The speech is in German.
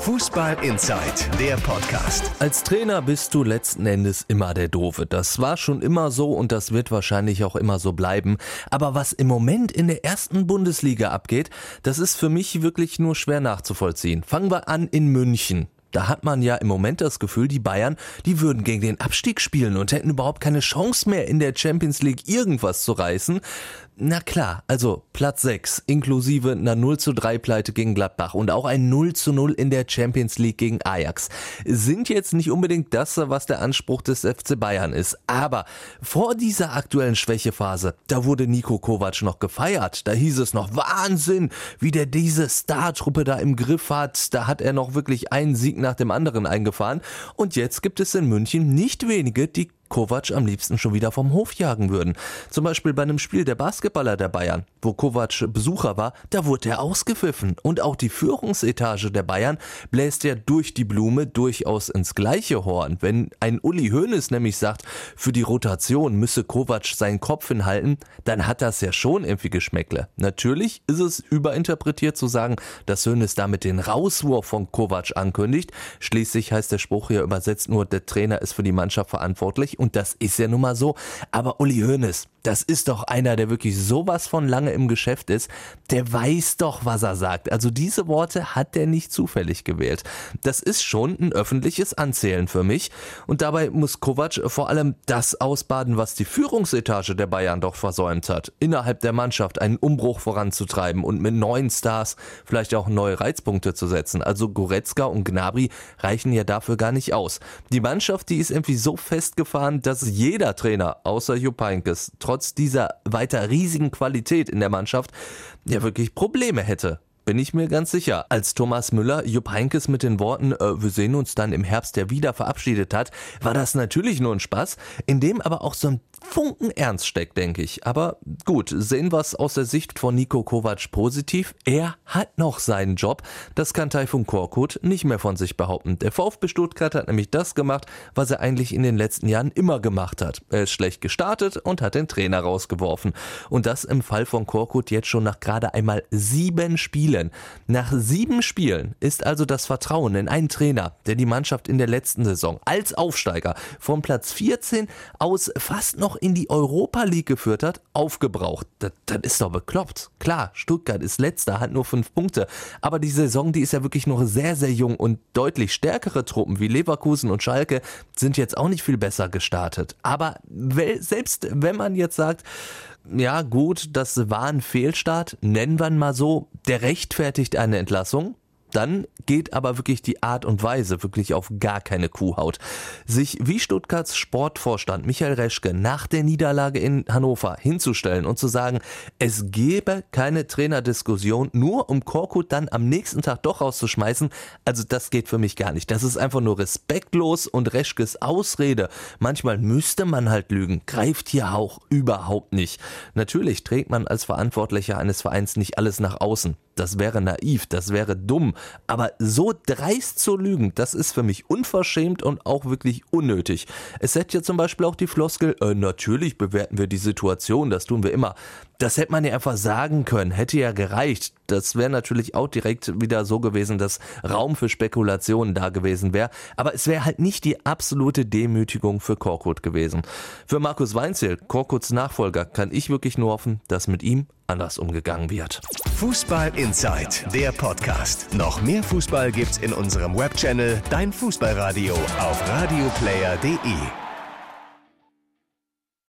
Fußball Inside, der Podcast. Als Trainer bist du letzten Endes immer der Doofe. Das war schon immer so und das wird wahrscheinlich auch immer so bleiben. Aber was im Moment in der ersten Bundesliga abgeht, das ist für mich wirklich nur schwer nachzuvollziehen. Fangen wir an in München. Da hat man ja im Moment das Gefühl, die Bayern, die würden gegen den Abstieg spielen und hätten überhaupt keine Chance mehr in der Champions League irgendwas zu reißen. Na klar, also Platz 6 inklusive einer 0 zu 3 Pleite gegen Gladbach und auch ein 0 zu 0 in der Champions League gegen Ajax sind jetzt nicht unbedingt das, was der Anspruch des FC Bayern ist. Aber vor dieser aktuellen Schwächephase, da wurde Nico Kovac noch gefeiert. Da hieß es noch Wahnsinn, wie der diese Startruppe da im Griff hat. Da hat er noch wirklich einen Sieg nach dem anderen eingefahren. Und jetzt gibt es in München nicht wenige, die Kovac am liebsten schon wieder vom Hof jagen würden. Zum Beispiel bei einem Spiel der Basketballer der Bayern, wo Kovac Besucher war, da wurde er ausgepfiffen. Und auch die Führungsetage der Bayern bläst er durch die Blume durchaus ins gleiche Horn. Wenn ein Uli Hoeneß nämlich sagt, für die Rotation müsse Kovac seinen Kopf hinhalten, dann hat das ja schon irgendwie Geschmäckle. Natürlich ist es überinterpretiert zu sagen, dass Hoeneß damit den Rauswurf von Kovac ankündigt. Schließlich heißt der Spruch hier übersetzt nur, der Trainer ist für die Mannschaft verantwortlich und das ist ja nun mal so. Aber Uli Hoeneß, das ist doch einer, der wirklich sowas von lange im Geschäft ist. Der weiß doch, was er sagt. Also diese Worte hat er nicht zufällig gewählt. Das ist schon ein öffentliches Anzählen für mich. Und dabei muss Kovac vor allem das ausbaden, was die Führungsetage der Bayern doch versäumt hat. Innerhalb der Mannschaft einen Umbruch voranzutreiben und mit neuen Stars vielleicht auch neue Reizpunkte zu setzen. Also Goretzka und Gnabry reichen ja dafür gar nicht aus. Die Mannschaft, die ist irgendwie so festgefahren, dass jeder Trainer außer Jupp Heynckes trotz dieser weiter riesigen Qualität in der Mannschaft ja wirklich Probleme hätte bin ich mir ganz sicher. Als Thomas Müller Jupp Heinkes mit den Worten äh, wir sehen uns dann im Herbst ja wieder verabschiedet hat, war das natürlich nur ein Spaß, in dem aber auch so ein Funken Ernst steckt, denke ich. Aber gut, sehen wir es aus der Sicht von Nico Kovac positiv. Er hat noch seinen Job. Das kann Taifun Korkut nicht mehr von sich behaupten. Der VfB Stuttgart hat nämlich das gemacht, was er eigentlich in den letzten Jahren immer gemacht hat. Er ist schlecht gestartet und hat den Trainer rausgeworfen. Und das im Fall von Korkut jetzt schon nach gerade einmal sieben Spielen. Nach sieben Spielen ist also das Vertrauen in einen Trainer, der die Mannschaft in der letzten Saison als Aufsteiger von Platz 14 aus fast noch in die Europa League geführt hat, aufgebraucht. Das, das ist doch bekloppt. Klar, Stuttgart ist letzter, hat nur fünf Punkte. Aber die Saison, die ist ja wirklich noch sehr, sehr jung und deutlich stärkere Truppen wie Leverkusen und Schalke sind jetzt auch nicht viel besser gestartet. Aber selbst wenn man jetzt sagt, ja gut, das war ein Fehlstart, nennen wir ihn mal so, der rechtfertigt eine Entlassung. Dann geht aber wirklich die Art und Weise wirklich auf gar keine Kuhhaut. Sich wie Stuttgarts Sportvorstand Michael Reschke nach der Niederlage in Hannover hinzustellen und zu sagen, es gebe keine Trainerdiskussion, nur um Korkut dann am nächsten Tag doch rauszuschmeißen, also das geht für mich gar nicht. Das ist einfach nur respektlos und Reschkes Ausrede. Manchmal müsste man halt lügen, greift hier auch überhaupt nicht. Natürlich trägt man als Verantwortlicher eines Vereins nicht alles nach außen. Das wäre naiv, das wäre dumm. Aber so dreist zu lügen, das ist für mich unverschämt und auch wirklich unnötig. Es hätte ja zum Beispiel auch die Floskel, äh, natürlich bewerten wir die Situation, das tun wir immer. Das hätte man ja einfach sagen können, hätte ja gereicht. Das wäre natürlich auch direkt wieder so gewesen, dass Raum für Spekulationen da gewesen wäre. Aber es wäre halt nicht die absolute Demütigung für Korkut gewesen. Für Markus Weinzel, Korkuts Nachfolger, kann ich wirklich nur hoffen, dass mit ihm anders umgegangen wird. Fußball Inside, der Podcast. Noch mehr Fußball gibt's in unserem Webchannel Dein Fußballradio auf radioplayer.de.